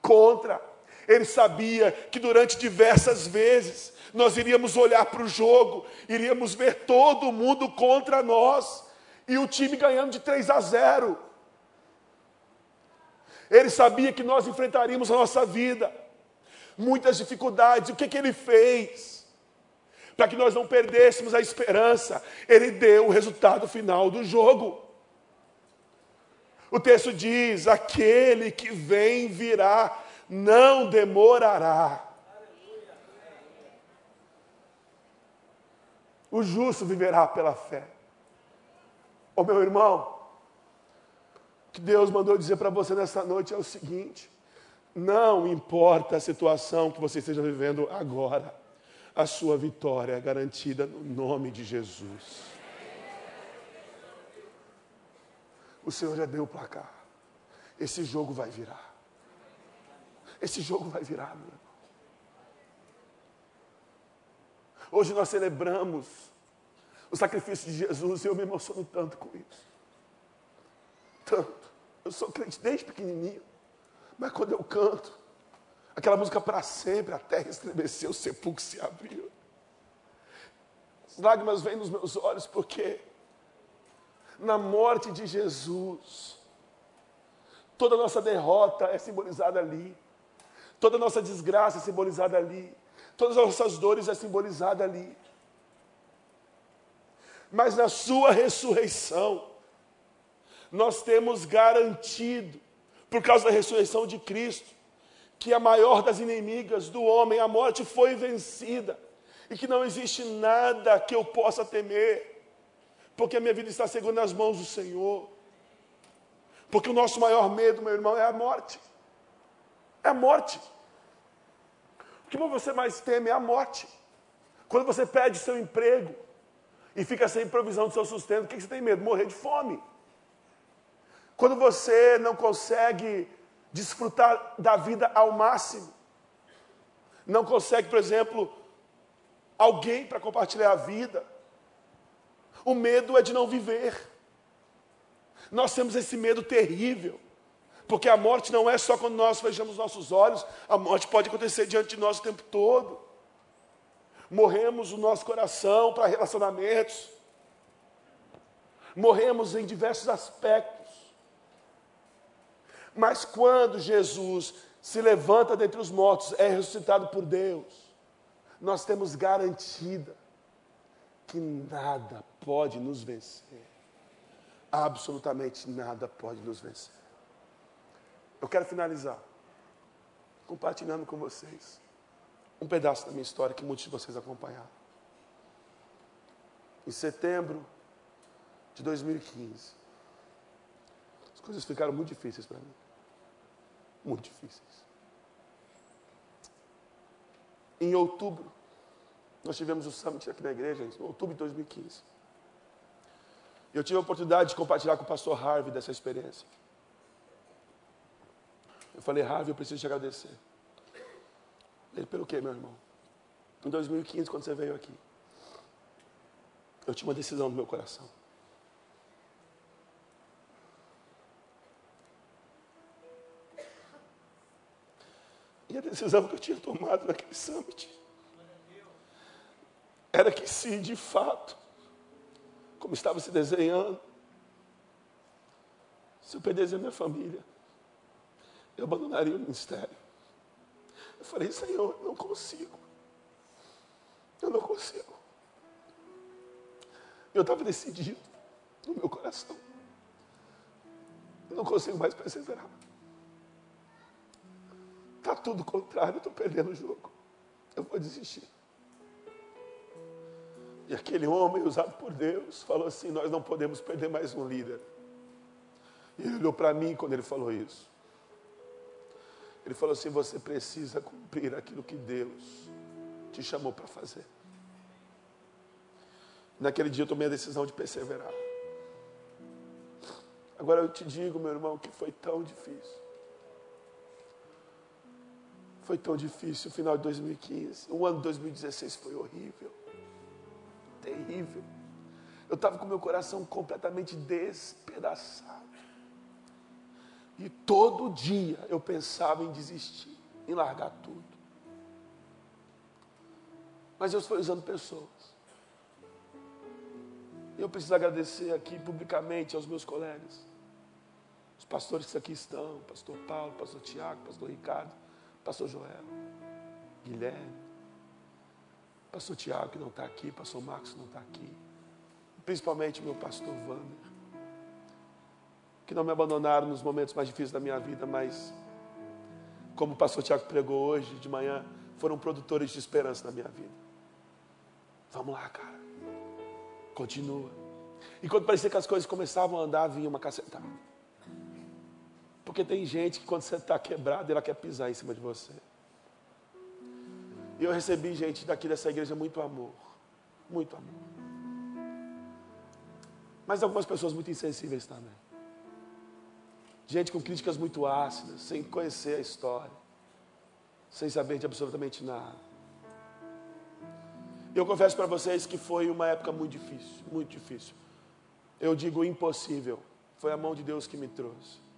contra. Ele sabia que durante diversas vezes nós iríamos olhar para o jogo, iríamos ver todo mundo contra nós e o time ganhando de 3 a 0. Ele sabia que nós enfrentaríamos a nossa vida, muitas dificuldades. O que, que ele fez? Para que nós não perdêssemos a esperança, ele deu o resultado final do jogo. O texto diz: aquele que vem virá, não demorará. O justo viverá pela fé. Ô meu irmão, o que Deus mandou dizer para você nessa noite é o seguinte: não importa a situação que você esteja vivendo agora, a sua vitória é garantida no nome de Jesus. O Senhor já deu o placar. Esse jogo vai virar. Esse jogo vai virar, meu irmão. Hoje nós celebramos o sacrifício de Jesus e eu me emociono tanto com isso. Tanto. Eu sou crente desde pequenininho. Mas quando eu canto, aquela música para sempre, a terra estremeceu, o sepulcro se abriu. As lágrimas vêm nos meus olhos porque na morte de Jesus, toda a nossa derrota é simbolizada ali, toda a nossa desgraça é simbolizada ali, todas as nossas dores é simbolizada ali. Mas na sua ressurreição, nós temos garantido, por causa da ressurreição de Cristo, que a maior das inimigas do homem, a morte, foi vencida e que não existe nada que eu possa temer porque a minha vida está segura nas mãos do Senhor. Porque o nosso maior medo, meu irmão, é a morte. É a morte. O que você mais teme é a morte. Quando você perde seu emprego e fica sem provisão do seu sustento, o que você tem medo? Morrer de fome. Quando você não consegue desfrutar da vida ao máximo, não consegue, por exemplo, alguém para compartilhar a vida, o medo é de não viver. Nós temos esse medo terrível. Porque a morte não é só quando nós fechamos nossos olhos, a morte pode acontecer diante de nós o tempo todo. Morremos o nosso coração para relacionamentos. Morremos em diversos aspectos. Mas quando Jesus se levanta dentre os mortos, é ressuscitado por Deus, nós temos garantida que nada pode nos vencer. Absolutamente nada pode nos vencer. Eu quero finalizar compartilhando com vocês um pedaço da minha história que muitos de vocês acompanharam. Em setembro de 2015, as coisas ficaram muito difíceis para mim. Muito difíceis. Em outubro, nós tivemos o summit aqui na igreja, em outubro de 2015. Eu tive a oportunidade de compartilhar com o pastor Harvey dessa experiência. Eu falei, Harvey, eu preciso te agradecer. Ele, pelo quê, meu irmão? Em 2015, quando você veio aqui, eu tinha uma decisão no meu coração. Decisão que eu tinha tomado naquele summit era que se de fato, como estava se desenhando, se eu perdesse a minha família, eu abandonaria o ministério. Eu falei, Senhor, eu não consigo. Eu não consigo. Eu estava decidido no meu coração. Eu não consigo mais perseverar. Está tudo contrário, estou perdendo o jogo. Eu vou desistir. E aquele homem usado por Deus falou assim: Nós não podemos perder mais um líder. E ele olhou para mim quando ele falou isso. Ele falou assim: Você precisa cumprir aquilo que Deus te chamou para fazer. Naquele dia eu tomei a decisão de perseverar. Agora eu te digo, meu irmão, que foi tão difícil. Foi tão difícil o final de 2015. O ano de 2016 foi horrível. Terrível. Eu estava com meu coração completamente despedaçado. E todo dia eu pensava em desistir, em largar tudo. Mas Deus foi usando pessoas. Eu preciso agradecer aqui publicamente aos meus colegas, os pastores que aqui estão, pastor Paulo, pastor Tiago, pastor Ricardo, pastor Joel, Guilherme, pastor Tiago que não está aqui, pastor Marcos que não está aqui, principalmente meu pastor Wander, que não me abandonaram nos momentos mais difíceis da minha vida, mas como o pastor Tiago pregou hoje de manhã, foram produtores de esperança na minha vida. Vamos lá, cara. Continua. E quando parecia que as coisas começavam a andar, vinha uma cacetada. Porque tem gente que quando você está quebrado, ela quer pisar em cima de você. E eu recebi gente daqui dessa igreja muito amor. Muito amor. Mas algumas pessoas muito insensíveis também. Gente com críticas muito ácidas, sem conhecer a história, sem saber de absolutamente nada. Eu confesso para vocês que foi uma época muito difícil, muito difícil. Eu digo impossível. Foi a mão de Deus que me trouxe.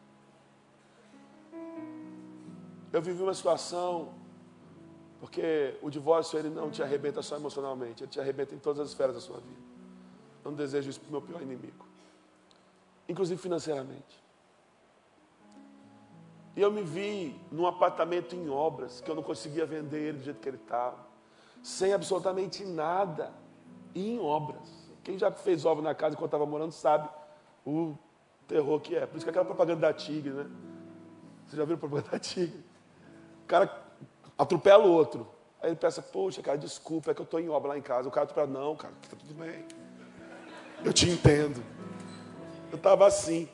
Eu vivi uma situação, porque o divórcio ele não te arrebenta só emocionalmente, ele te arrebenta em todas as esferas da sua vida. Eu não desejo isso para o meu pior inimigo, inclusive financeiramente. E eu me vi num apartamento em obras, que eu não conseguia vender ele do jeito que ele estava sem absolutamente nada e em obras. Quem já fez obra na casa enquanto estava morando sabe o terror que é. Por isso que é aquela propaganda da Tigre, né? Você já viu a propaganda da Tigre? O cara atropela o outro. Aí ele pensa, poxa, cara, desculpa, é que eu estou em obra lá em casa. O cara atropela, não, cara, está tudo bem. Eu te entendo. Eu estava assim.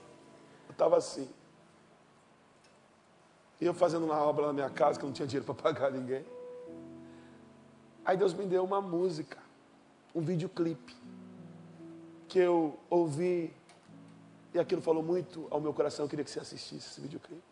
Eu estava assim. E eu fazendo uma obra na minha casa, que eu não tinha dinheiro para pagar ninguém. Aí Deus me deu uma música, um videoclipe, que eu ouvi e aquilo falou muito ao meu coração. Eu queria que você assistisse esse videoclipe.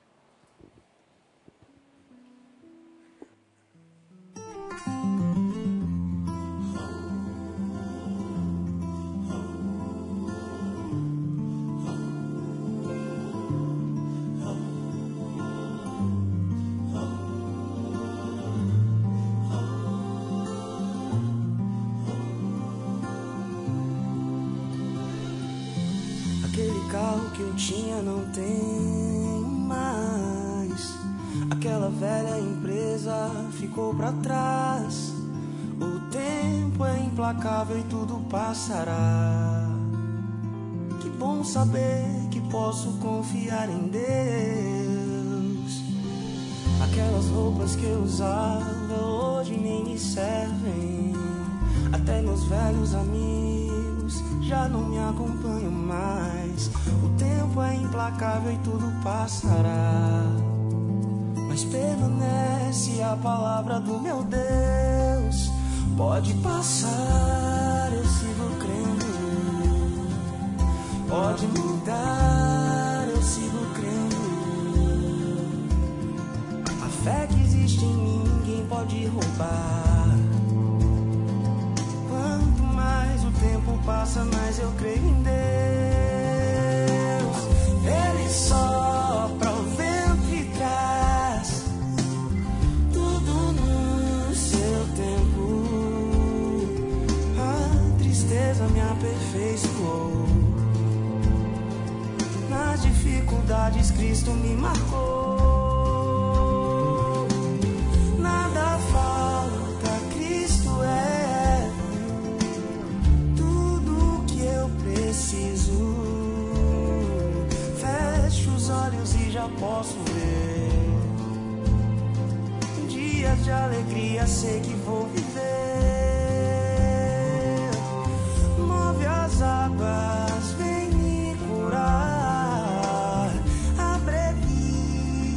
Usava hoje nem me servem. Até meus velhos amigos já não me acompanham mais. O tempo é implacável e tudo passará. Mas permanece a palavra do meu Deus Pode passar, eu sigo crendo. Pode mudar, pode roubar. Quanto mais o tempo passa, mais eu creio em Deus. Ele sopra o vento e traz tudo no seu tempo. A tristeza me aperfeiçoou. Nas dificuldades, Cristo me marcou. De alegria sei que vou viver. Move as águas, vem me curar. Abrevie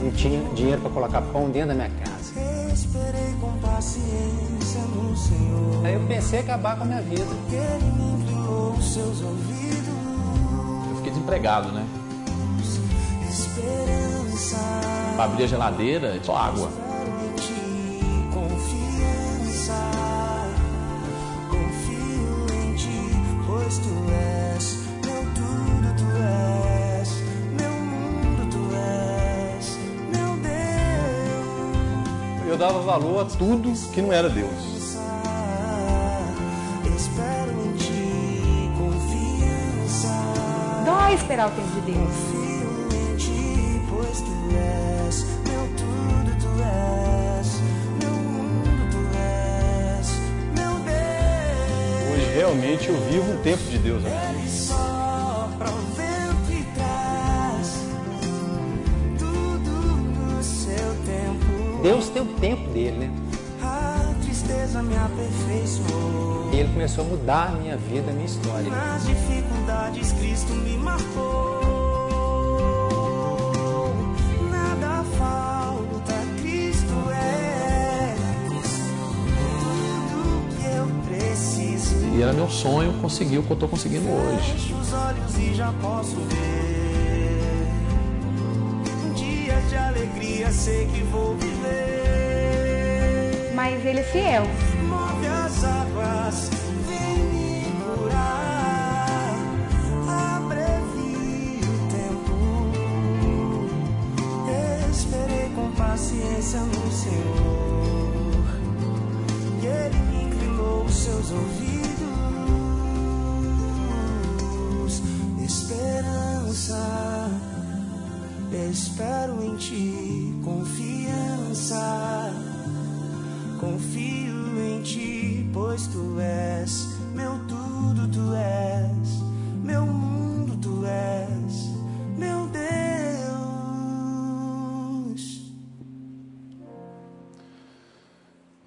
o Não tinha dinheiro para colocar pão dentro da minha casa. Esperei com paciência no Senhor. Aí eu pensei em acabar com a minha vida. Ele me inclinou os seus ouvidos. Eu fiquei desempregado, né? Esperança. Pra abrir a geladeira, só água. Dava valor a tudo que não era Deus. Espero em ti, confiança. Dói esperar o tempo de Deus. Confio em ti, pois tu és meu tudo, tu és meu mundo, tu és meu Deus. Hoje realmente eu vivo um tempo de Deus. Né? Deus tem o tempo dele, né? A tristeza me aperfeiçoou. E ele começou a mudar a minha vida, a minha história. Nas dificuldades, Cristo me marcou. Nada falta, Cristo é tudo que eu preciso. E era meu sonho conseguir o que eu tô conseguindo hoje. Fecho os olhos e já posso ver. Dias de alegria, sei que vou viver. Mas ele é fiel. Move as águas, vem me curar. Abrevie o tempo. Esperei com paciência no Senhor. E Ele me inclinou os seus ouvidos. Esperança. Espero em ti, confiança. Confio em ti, pois tu és meu tudo, tu és meu mundo, tu és meu Deus.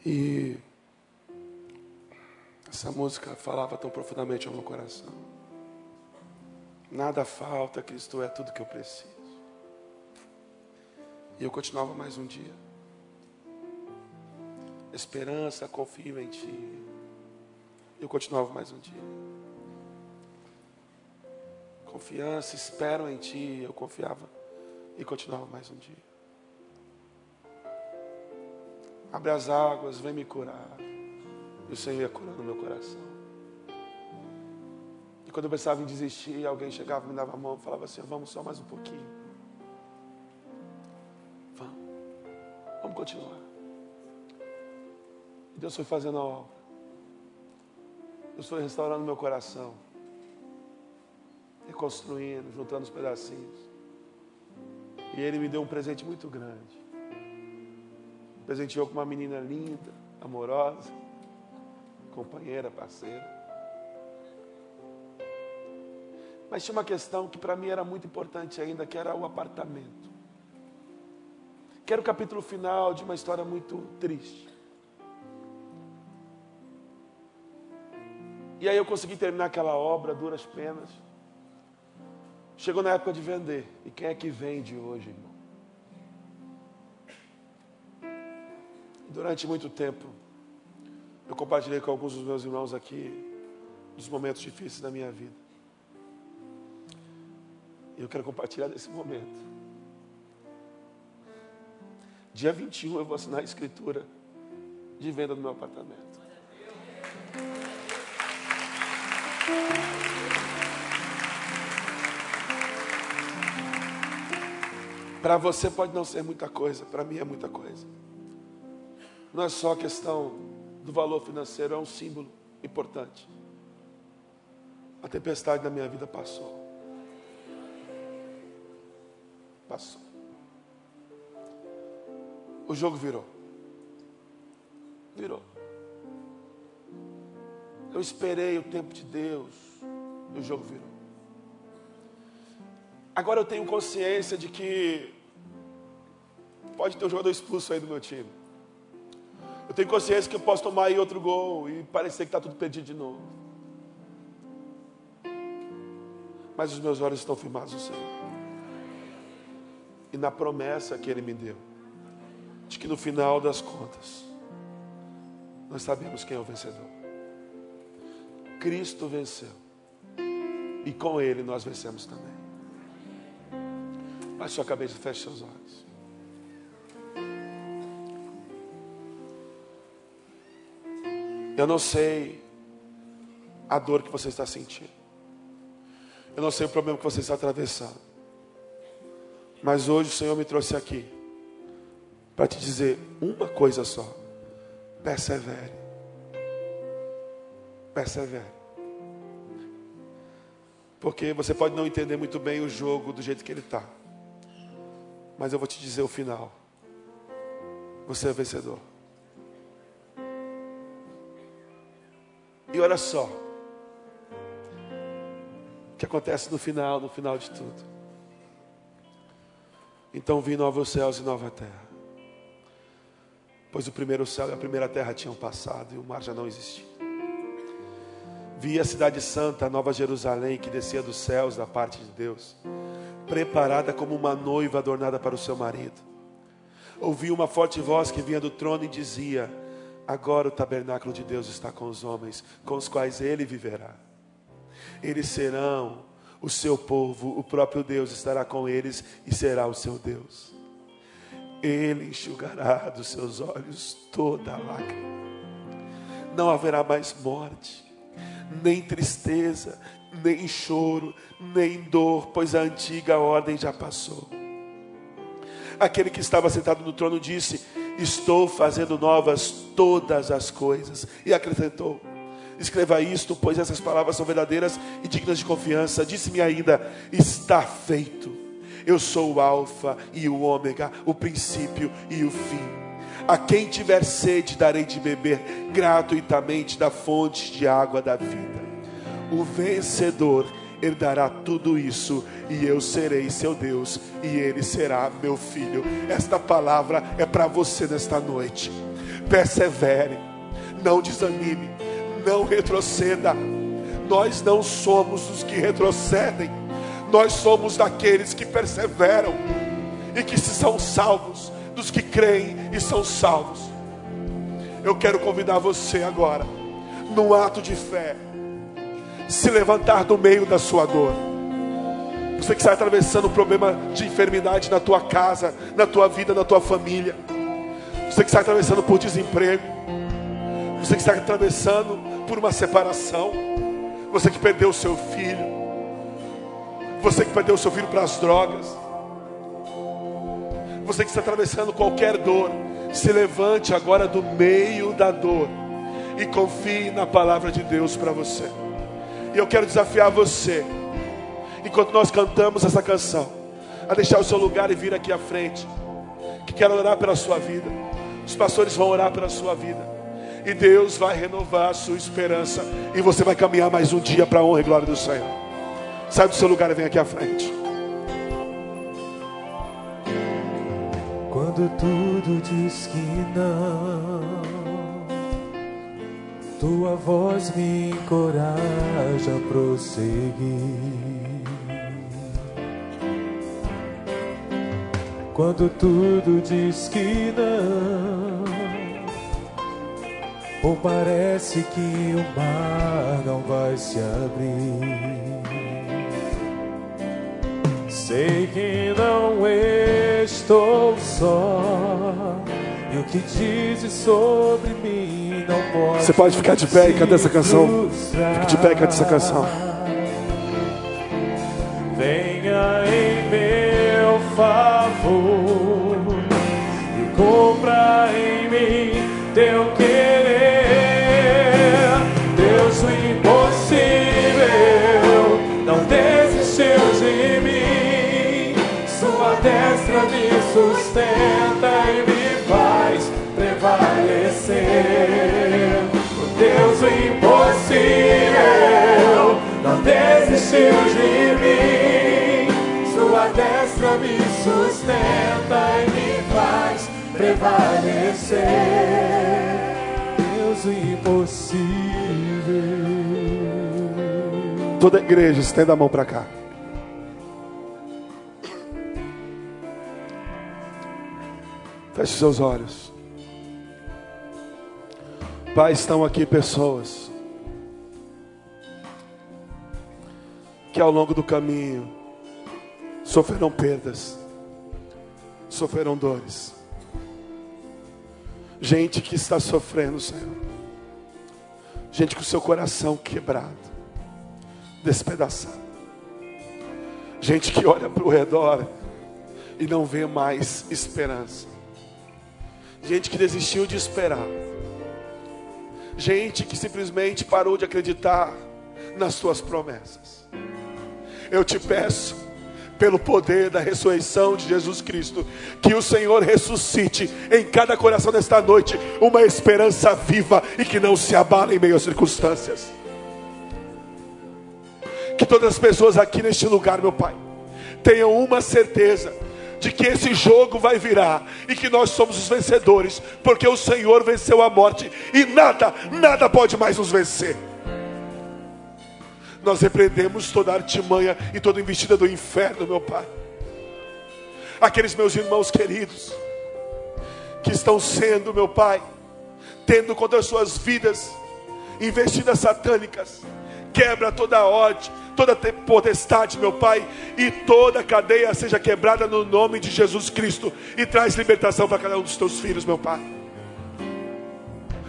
E essa música falava tão profundamente ao meu coração. Nada falta, Cristo é tudo que eu preciso. E eu continuava mais um dia. Esperança, confio em Ti. Eu continuava mais um dia. Confiança, espero em Ti. Eu confiava e continuava mais um dia. Abre as águas, vem me curar. E o Senhor ia curando meu coração. E quando eu pensava em desistir, alguém chegava, me dava a mão falava assim: Vamos só mais um pouquinho. Vamos. Vamos continuar. Deus foi fazendo a obra. Deus foi restaurando meu coração. Reconstruindo, juntando os pedacinhos. E Ele me deu um presente muito grande. Presenteou com uma menina linda, amorosa, companheira, parceira. Mas tinha uma questão que para mim era muito importante ainda, que era o apartamento. Que era o capítulo final de uma história muito triste. E aí eu consegui terminar aquela obra, duras penas. Chegou na época de vender. E quem é que vende hoje, irmão? Durante muito tempo, eu compartilhei com alguns dos meus irmãos aqui dos momentos difíceis da minha vida. E eu quero compartilhar desse momento. Dia 21 eu vou assinar a escritura de venda do meu apartamento. Para você pode não ser muita coisa, para mim é muita coisa. Não é só questão do valor financeiro, é um símbolo importante. A tempestade na minha vida passou. Passou. O jogo virou. Virou. Eu esperei o tempo de Deus e o jogo virou. Agora eu tenho consciência de que pode ter um jogador expulso aí do meu time. Eu tenho consciência que eu posso tomar aí outro gol e parecer que está tudo perdido de novo. Mas os meus olhos estão firmados no Senhor. E na promessa que Ele me deu, de que no final das contas, nós sabemos quem é o vencedor. Cristo venceu. E com Ele nós vencemos também. Baixe sua cabeça feche seus olhos. Eu não sei a dor que você está sentindo. Eu não sei o problema que você está atravessando. Mas hoje o Senhor me trouxe aqui para te dizer uma coisa só: persevere. Persevere. Porque você pode não entender muito bem o jogo do jeito que ele está. Mas eu vou te dizer o final. Você é vencedor. E olha só. O que acontece no final, no final de tudo. Então vi novos céus e nova terra. Pois o primeiro céu e a primeira terra tinham passado e o mar já não existia. Vi a cidade santa, nova Jerusalém, que descia dos céus da parte de Deus, preparada como uma noiva adornada para o seu marido. Ouvi uma forte voz que vinha do trono e dizia: Agora o tabernáculo de Deus está com os homens, com os quais ele viverá. Eles serão o seu povo, o próprio Deus estará com eles e será o seu Deus. Ele enxugará dos seus olhos toda lágrima. Não haverá mais morte, nem tristeza, nem choro, nem dor, pois a antiga ordem já passou. Aquele que estava sentado no trono disse: Estou fazendo novas todas as coisas. E acrescentou: Escreva isto, pois essas palavras são verdadeiras e dignas de confiança. Disse-me ainda: Está feito. Eu sou o Alfa e o Ômega, o princípio e o fim. A quem tiver sede, darei de beber gratuitamente da fonte de água da vida. O vencedor herdará tudo isso, e eu serei seu Deus, e ele será meu filho. Esta palavra é para você nesta noite. Persevere, não desanime, não retroceda. Nós não somos os que retrocedem, nós somos daqueles que perseveram e que se são salvos, dos que creem e são salvos. Eu quero convidar você agora, num ato de fé, se levantar do meio da sua dor. Você que está atravessando um problema de enfermidade na tua casa, na tua vida, na tua família. Você que está atravessando por desemprego. Você que está atravessando por uma separação. Você que perdeu o seu filho. Você que perdeu o seu filho para as drogas. Você que está atravessando qualquer dor. Se levante agora do meio da dor. E confie na palavra de Deus para você. E eu quero desafiar você, enquanto nós cantamos essa canção, a deixar o seu lugar e vir aqui à frente. Que quero orar pela sua vida. Os pastores vão orar pela sua vida. E Deus vai renovar a sua esperança. E você vai caminhar mais um dia para a honra e glória do Senhor. Sai do seu lugar e vem aqui à frente. Quando tudo diz que não, tua voz me encoraja a prosseguir. Quando tudo diz que não, ou parece que o mar não vai se abrir. Sei que não estou só e o que dizes sobre mim não pode. Você pode ficar de pé e cantar essa canção. Fique de pé e cante essa canção. Prevalecer. O Deus, impossível não desistiu de mim. Sua destra me sustenta e me faz prevalecer. Deus, impossível. Toda a igreja, estenda a mão para cá. Feche seus olhos. Pai, estão aqui pessoas que ao longo do caminho sofrerão perdas, sofrerão dores. Gente que está sofrendo, Senhor. Gente com o seu coração quebrado, despedaçado. Gente que olha para o redor e não vê mais esperança. Gente que desistiu de esperar. Gente que simplesmente parou de acreditar nas tuas promessas. Eu te peço, pelo poder da ressurreição de Jesus Cristo, que o Senhor ressuscite em cada coração desta noite uma esperança viva e que não se abala em meio às circunstâncias. Que todas as pessoas aqui neste lugar, meu Pai, tenham uma certeza de que esse jogo vai virar e que nós somos os vencedores, porque o Senhor venceu a morte e nada, nada pode mais nos vencer. Nós repreendemos toda artimanha e toda investida do inferno, meu Pai. Aqueles meus irmãos queridos que estão sendo, meu Pai, tendo contra as suas vidas investidas satânicas, quebra toda a ordem, toda potestade, meu Pai, e toda cadeia seja quebrada no nome de Jesus Cristo e traz libertação para cada um dos teus filhos, meu Pai.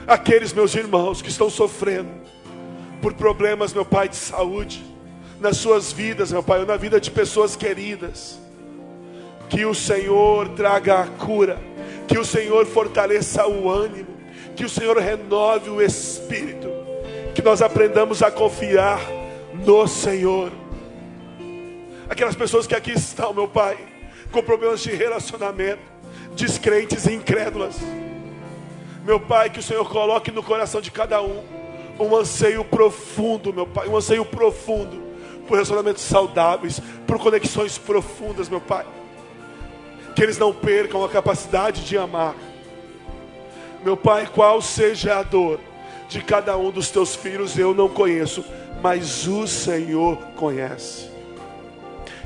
Aqueles meus irmãos que estão sofrendo por problemas, meu Pai, de saúde, nas suas vidas, meu Pai, ou na vida de pessoas queridas, que o Senhor traga a cura, que o Senhor fortaleça o ânimo, que o Senhor renove o espírito, que nós aprendamos a confiar no Senhor. Aquelas pessoas que aqui estão, meu Pai, com problemas de relacionamento, descrentes e incrédulas. Meu Pai, que o Senhor coloque no coração de cada um um anseio profundo, meu Pai, um anseio profundo por relacionamentos saudáveis, por conexões profundas, meu Pai. Que eles não percam a capacidade de amar. Meu Pai, qual seja a dor de cada um dos teus filhos, eu não conheço, mas o Senhor conhece.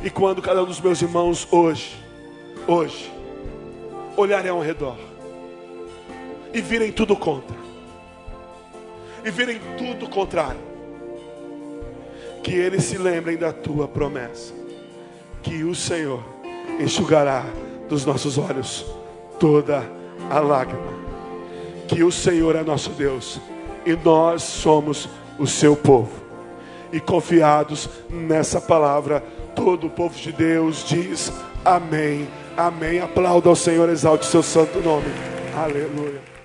E quando cada um dos meus irmãos hoje, hoje, olharem ao redor e virem tudo contra, e virem tudo contrário, que eles se lembrem da tua promessa, que o Senhor enxugará dos nossos olhos toda a lágrima, que o Senhor é nosso Deus e nós somos o seu povo. E confiados nessa palavra, todo o povo de Deus diz amém, amém. Aplauda ao Senhor, exalte seu santo nome. Aleluia.